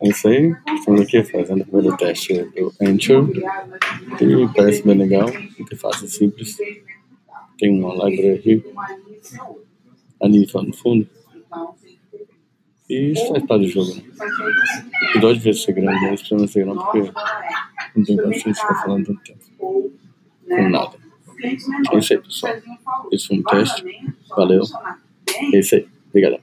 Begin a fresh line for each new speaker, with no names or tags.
É isso aí. Estamos aqui fazendo o primeiro teste do Anchor. E parece bem legal. Interface simples. Tem uma library ali no fundo. E isso faz parte do jogo. Né? O episódio vai ser grande, mas precisa ser grande porque não tem paciência ficar falando tanto tempo. Com nada. É isso aí, pessoal. Esse foi um teste. Valeu. É isso aí. Obrigado.